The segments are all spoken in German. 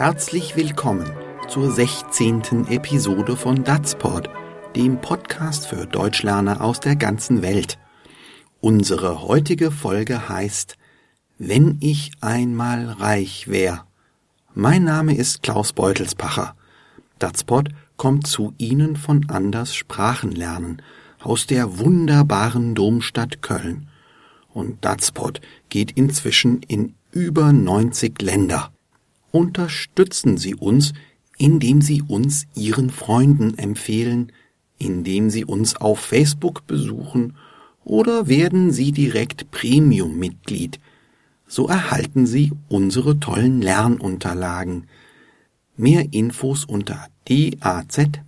Herzlich willkommen zur 16. Episode von Datsport, dem Podcast für Deutschlerner aus der ganzen Welt. Unsere heutige Folge heißt Wenn ich einmal reich wär. Mein Name ist Klaus Beutelspacher. Datsport kommt zu Ihnen von Anders Sprachenlernen aus der wunderbaren Domstadt Köln. Und Datspot geht inzwischen in über 90 Länder. Unterstützen Sie uns, indem Sie uns Ihren Freunden empfehlen, indem Sie uns auf Facebook besuchen oder werden Sie direkt Premium-Mitglied. So erhalten Sie unsere tollen Lernunterlagen. Mehr Infos unter dazpod.de.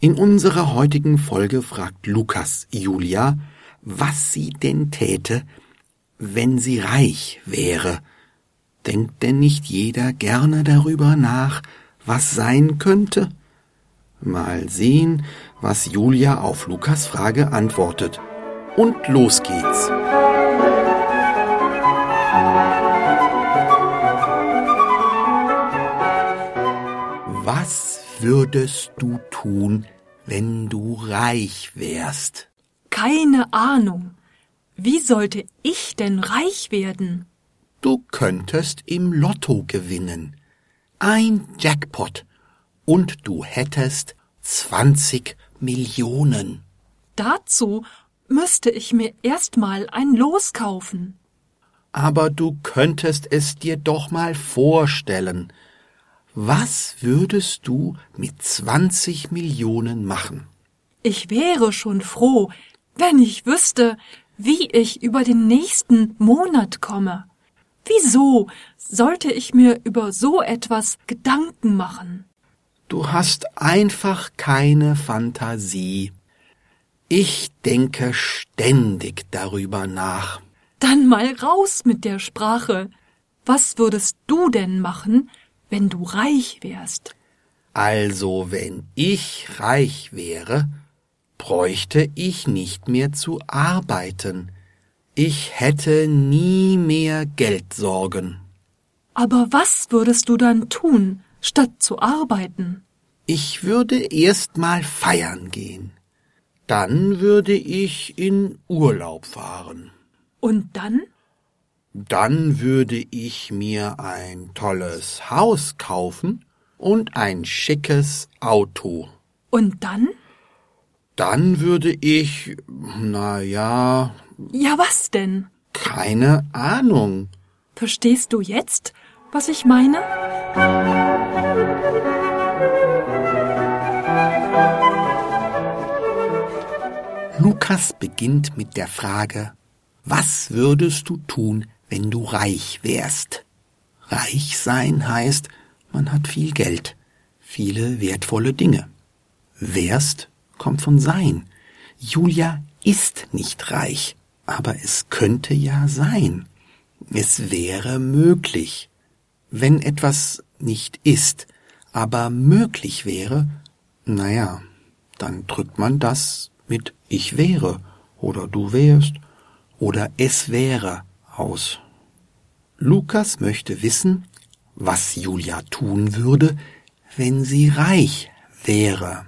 In unserer heutigen Folge fragt Lukas Julia, was sie denn täte, wenn sie reich wäre. Denkt denn nicht jeder gerne darüber nach, was sein könnte? Mal sehen, was Julia auf Lukas Frage antwortet. Und los geht's. Was würdest du tun, wenn du reich wärst? Keine Ahnung. Wie sollte ich denn reich werden? Du könntest im Lotto gewinnen. Ein Jackpot. Und du hättest 20 Millionen. Dazu müsste ich mir erstmal ein Los kaufen. Aber du könntest es dir doch mal vorstellen. Was würdest du mit 20 Millionen machen? Ich wäre schon froh, wenn ich wüsste, wie ich über den nächsten Monat komme. Wieso sollte ich mir über so etwas Gedanken machen? Du hast einfach keine Fantasie. Ich denke ständig darüber nach. Dann mal raus mit der Sprache. Was würdest du denn machen, wenn du reich wärst? Also, wenn ich reich wäre, bräuchte ich nicht mehr zu arbeiten. Ich hätte nie mehr Geldsorgen. Aber was würdest du dann tun, statt zu arbeiten? Ich würde erst mal feiern gehen. Dann würde ich in Urlaub fahren. Und dann? Dann würde ich mir ein tolles Haus kaufen und ein schickes Auto. Und dann? Dann würde ich, na ja. Ja, was denn? Keine Ahnung. Verstehst du jetzt, was ich meine? Lukas beginnt mit der Frage, was würdest du tun, wenn du reich wärst? Reich sein heißt, man hat viel Geld, viele wertvolle Dinge. Wärst kommt von sein. Julia ist nicht reich, aber es könnte ja sein. Es wäre möglich. Wenn etwas nicht ist, aber möglich wäre, naja, dann drückt man das mit ich wäre oder du wärst oder es wäre aus. Lukas möchte wissen, was Julia tun würde, wenn sie reich wäre.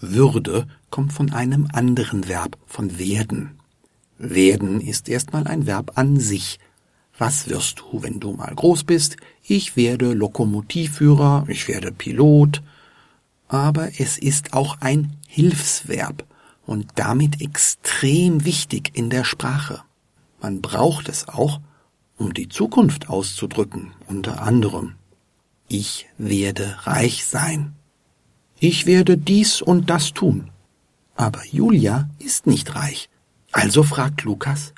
Würde kommt von einem anderen Verb, von werden. Werden ist erstmal ein Verb an sich. Was wirst du, wenn du mal groß bist? Ich werde Lokomotivführer, ich werde Pilot. Aber es ist auch ein Hilfsverb und damit extrem wichtig in der Sprache. Man braucht es auch, um die Zukunft auszudrücken, unter anderem. Ich werde reich sein. Ich werde dies und das tun. Aber Julia ist nicht reich. Also fragt Lukas,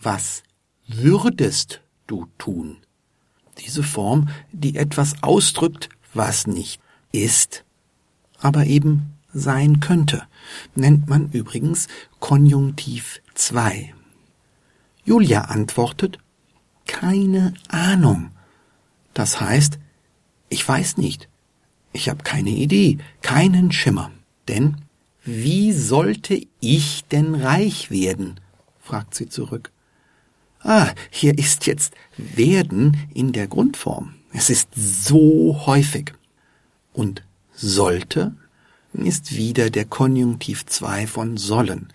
was würdest du tun? Diese Form, die etwas ausdrückt, was nicht ist, aber eben sein könnte, nennt man übrigens Konjunktiv 2. Julia antwortet, keine Ahnung. Das heißt, ich weiß nicht. Ich habe keine Idee, keinen Schimmer. Denn wie sollte ich denn reich werden? fragt sie zurück. Ah, hier ist jetzt werden in der Grundform. Es ist so häufig. Und sollte ist wieder der Konjunktiv 2 von sollen.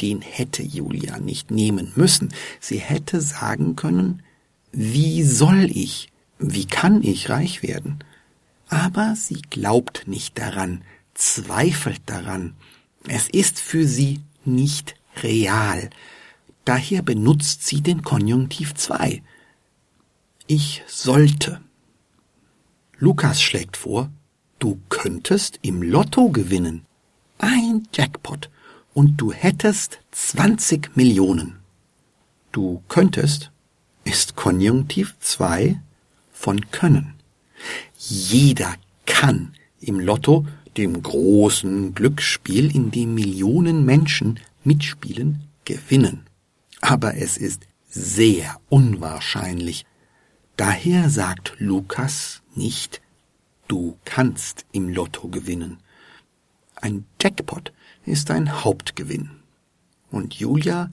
Den hätte Julia nicht nehmen müssen. Sie hätte sagen können, wie soll ich, wie kann ich reich werden? Aber sie glaubt nicht daran, zweifelt daran. Es ist für sie nicht real. Daher benutzt sie den Konjunktiv 2. Ich sollte. Lukas schlägt vor, du könntest im Lotto gewinnen. Ein Jackpot. Und du hättest 20 Millionen. Du könntest ist Konjunktiv 2 von können. Jeder kann im Lotto, dem großen Glücksspiel, in dem Millionen Menschen mitspielen, gewinnen. Aber es ist sehr unwahrscheinlich. Daher sagt Lukas nicht, du kannst im Lotto gewinnen. Ein Jackpot ist ein Hauptgewinn. Und Julia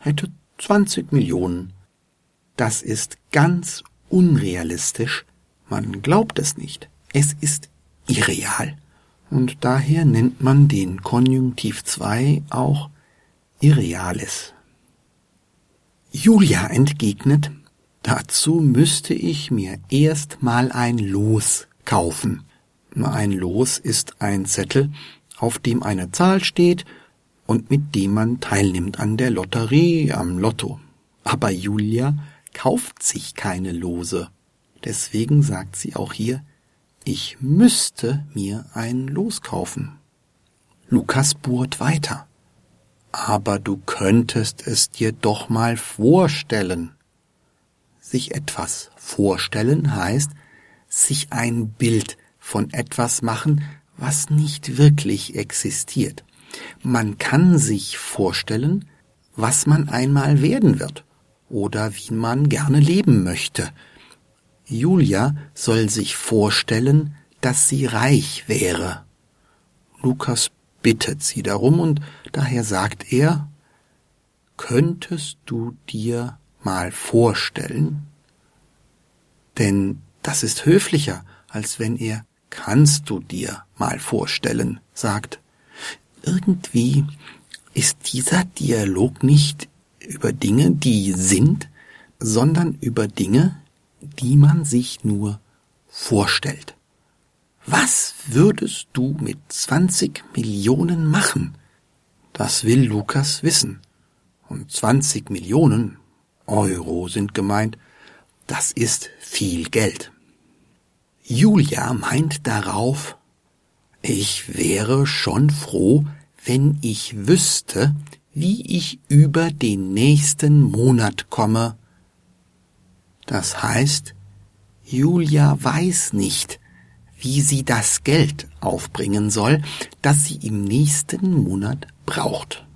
hätte 20 Millionen. Das ist ganz unrealistisch. Man glaubt es nicht. Es ist irreal. Und daher nennt man den Konjunktiv 2 auch Irreales. Julia entgegnet, dazu müsste ich mir erst mal ein Los kaufen. Ein Los ist ein Zettel, auf dem eine Zahl steht und mit dem man teilnimmt an der Lotterie, am Lotto. Aber Julia kauft sich keine Lose. Deswegen sagt sie auch hier, ich müsste mir ein Los kaufen. Lukas bohrt weiter. Aber du könntest es dir doch mal vorstellen. Sich etwas vorstellen heißt, sich ein Bild von etwas machen, was nicht wirklich existiert. Man kann sich vorstellen, was man einmal werden wird oder wie man gerne leben möchte. Julia soll sich vorstellen, dass sie reich wäre. Lukas bittet sie darum und daher sagt er, könntest du dir mal vorstellen? Denn das ist höflicher, als wenn er kannst du dir mal vorstellen sagt. Irgendwie ist dieser Dialog nicht über Dinge, die sind, sondern über Dinge, die man sich nur vorstellt. Was würdest du mit 20 Millionen machen? Das will Lukas wissen. Und 20 Millionen Euro sind gemeint, das ist viel Geld. Julia meint darauf, ich wäre schon froh, wenn ich wüsste, wie ich über den nächsten Monat komme. Das heißt, Julia weiß nicht, wie sie das Geld aufbringen soll, das sie im nächsten Monat braucht.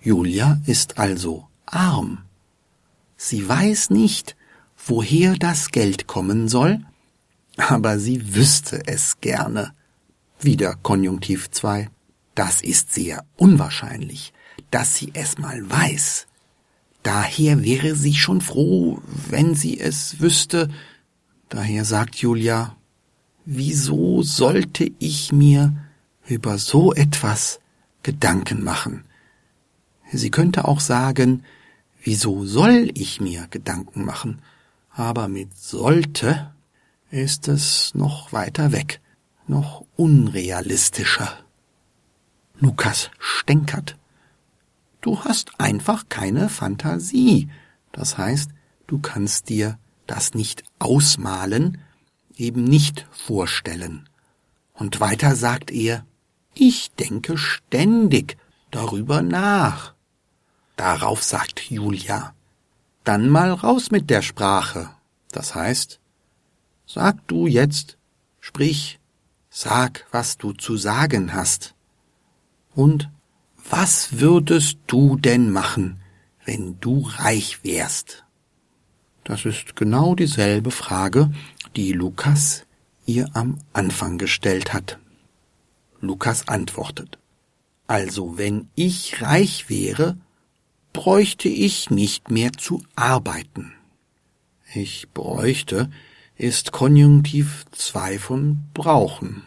Julia ist also arm. Sie weiß nicht, woher das Geld kommen soll, aber sie wüsste es gerne. Wieder Konjunktiv 2. Das ist sehr unwahrscheinlich, dass sie es mal weiß. Daher wäre sie schon froh, wenn sie es wüsste. Daher sagt Julia, wieso sollte ich mir über so etwas Gedanken machen? Sie könnte auch sagen, wieso soll ich mir Gedanken machen? Aber mit sollte ist es noch weiter weg, noch unrealistischer. Lukas stänkert. Du hast einfach keine Fantasie. Das heißt, du kannst dir das nicht ausmalen, eben nicht vorstellen. Und weiter sagt er, ich denke ständig darüber nach. Darauf sagt Julia, dann mal raus mit der Sprache. Das heißt, sag du jetzt, sprich, sag, was du zu sagen hast. Und was würdest du denn machen, wenn du reich wärst? Das ist genau dieselbe Frage, die Lukas ihr am Anfang gestellt hat. Lukas antwortet, also wenn ich reich wäre, bräuchte ich nicht mehr zu arbeiten. Ich bräuchte ist Konjunktiv 2 von brauchen.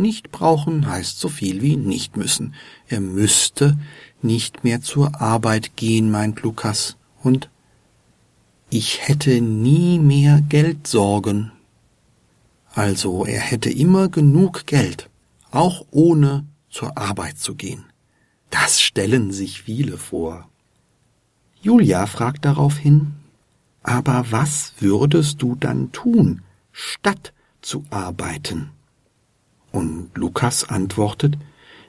Nicht brauchen heißt so viel wie nicht müssen. Er müsste nicht mehr zur Arbeit gehen, meint Lukas, und ich hätte nie mehr Geldsorgen. Also er hätte immer genug Geld, auch ohne zur Arbeit zu gehen. Das stellen sich viele vor. Julia fragt daraufhin, aber was würdest du dann tun, statt zu arbeiten? Und Lukas antwortet,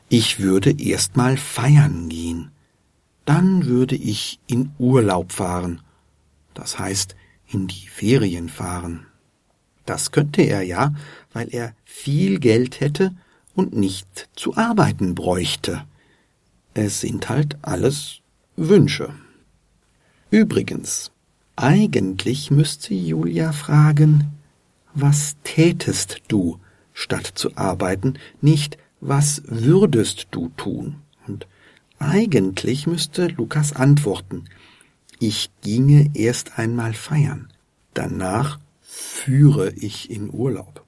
ich würde erst mal feiern gehen. Dann würde ich in Urlaub fahren. Das heißt, in die Ferien fahren. Das könnte er ja, weil er viel Geld hätte und nicht zu arbeiten bräuchte. Es sind halt alles Wünsche. Übrigens, eigentlich müsste Julia fragen, was tätest du, statt zu arbeiten, nicht was würdest du tun? Und eigentlich müsste Lukas antworten, ich ginge erst einmal feiern, danach führe ich in Urlaub.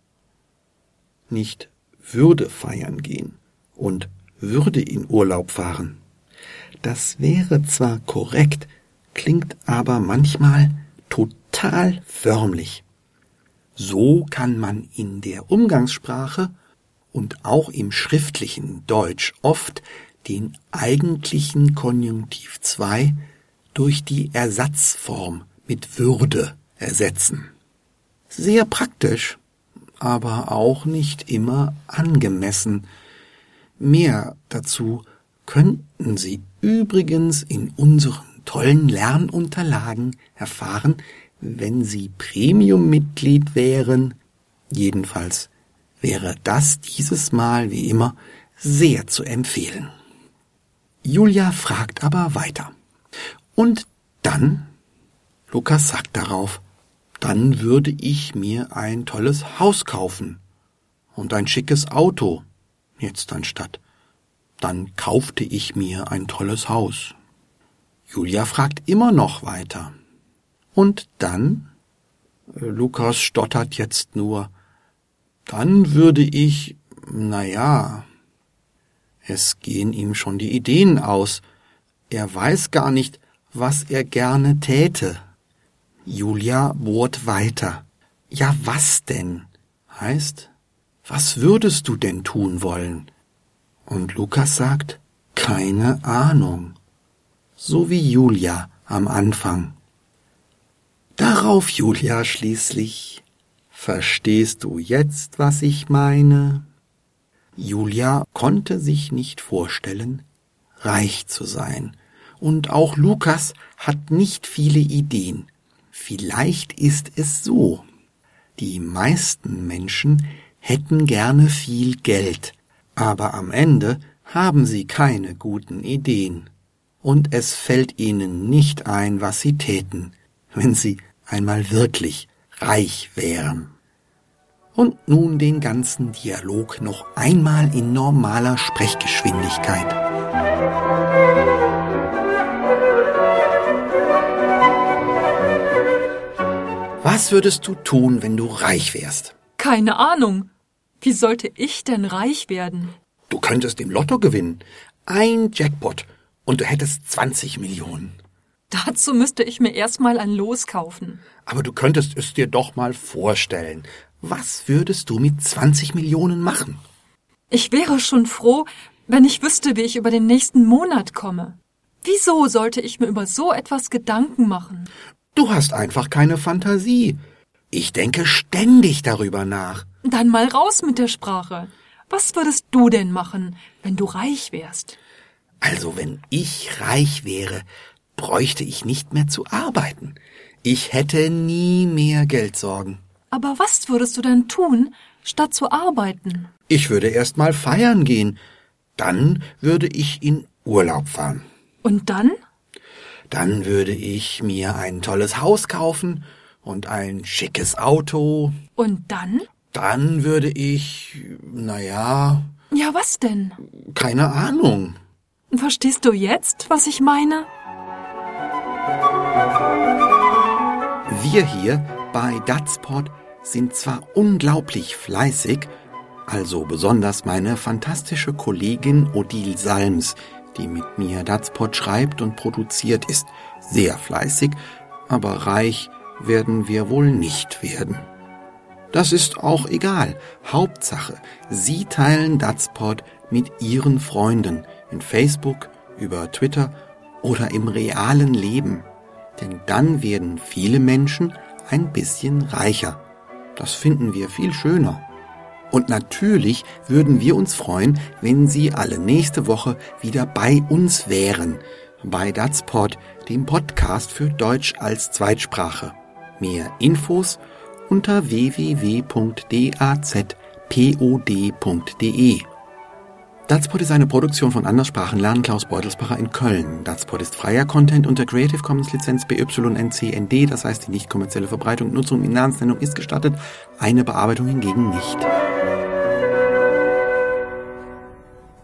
Nicht würde feiern gehen und würde in Urlaub fahren. Das wäre zwar korrekt, klingt aber manchmal total förmlich. So kann man in der Umgangssprache und auch im schriftlichen Deutsch oft den eigentlichen Konjunktiv 2 durch die Ersatzform mit Würde ersetzen. Sehr praktisch, aber auch nicht immer angemessen. Mehr dazu könnten Sie übrigens in unseren tollen Lernunterlagen erfahren, wenn Sie Premium-Mitglied wären. Jedenfalls wäre das dieses Mal wie immer sehr zu empfehlen. Julia fragt aber weiter. Und dann? Lukas sagt darauf, dann würde ich mir ein tolles Haus kaufen und ein schickes Auto, jetzt anstatt. Dann kaufte ich mir ein tolles Haus. Julia fragt immer noch weiter. Und dann? Äh, Lukas stottert jetzt nur. Dann würde ich, na ja, es gehen ihm schon die Ideen aus. Er weiß gar nicht, was er gerne täte. Julia bohrt weiter. Ja, was denn? Heißt, was würdest du denn tun wollen? Und Lukas sagt, keine Ahnung so wie Julia am Anfang. Darauf Julia schließlich Verstehst du jetzt, was ich meine? Julia konnte sich nicht vorstellen, reich zu sein, und auch Lukas hat nicht viele Ideen. Vielleicht ist es so. Die meisten Menschen hätten gerne viel Geld, aber am Ende haben sie keine guten Ideen und es fällt ihnen nicht ein, was sie täten, wenn sie einmal wirklich reich wären. Und nun den ganzen Dialog noch einmal in normaler Sprechgeschwindigkeit. Was würdest du tun, wenn du reich wärst? Keine Ahnung. Wie sollte ich denn reich werden? Du könntest im Lotto gewinnen. Ein Jackpot und du hättest 20 Millionen. Dazu müsste ich mir erstmal ein Los kaufen. Aber du könntest es dir doch mal vorstellen. Was würdest du mit 20 Millionen machen? Ich wäre schon froh, wenn ich wüsste, wie ich über den nächsten Monat komme. Wieso sollte ich mir über so etwas Gedanken machen? Du hast einfach keine Fantasie. Ich denke ständig darüber nach. Dann mal raus mit der Sprache. Was würdest du denn machen, wenn du reich wärst? Also wenn ich reich wäre, bräuchte ich nicht mehr zu arbeiten. Ich hätte nie mehr Geldsorgen. Aber was würdest du dann tun, statt zu arbeiten? Ich würde erst mal feiern gehen. Dann würde ich in Urlaub fahren. Und dann? Dann würde ich mir ein tolles Haus kaufen und ein schickes Auto. Und dann? Dann würde ich, na ja. Ja, was denn? Keine Ahnung. Verstehst du jetzt, was ich meine? Wir hier bei Datsport sind zwar unglaublich fleißig, also besonders meine fantastische Kollegin Odile Salms, die mit mir Datspot schreibt und produziert, ist sehr fleißig, aber reich werden wir wohl nicht werden. Das ist auch egal. Hauptsache, Sie teilen Datspot mit Ihren Freunden in Facebook, über Twitter oder im realen Leben. Denn dann werden viele Menschen ein bisschen reicher. Das finden wir viel schöner. Und natürlich würden wir uns freuen, wenn Sie alle nächste Woche wieder bei uns wären. Bei Datspot, dem Podcast für Deutsch als Zweitsprache. Mehr Infos unter www.dazpod.de. Datspot ist eine Produktion von Anderssprachen lernen Klaus Beutelsbacher in Köln. Datspot ist freier Content unter Creative Commons Lizenz BYNCND, das heißt die nicht kommerzielle Verbreitung und Nutzung in Namensnennung ist gestattet, eine Bearbeitung hingegen nicht.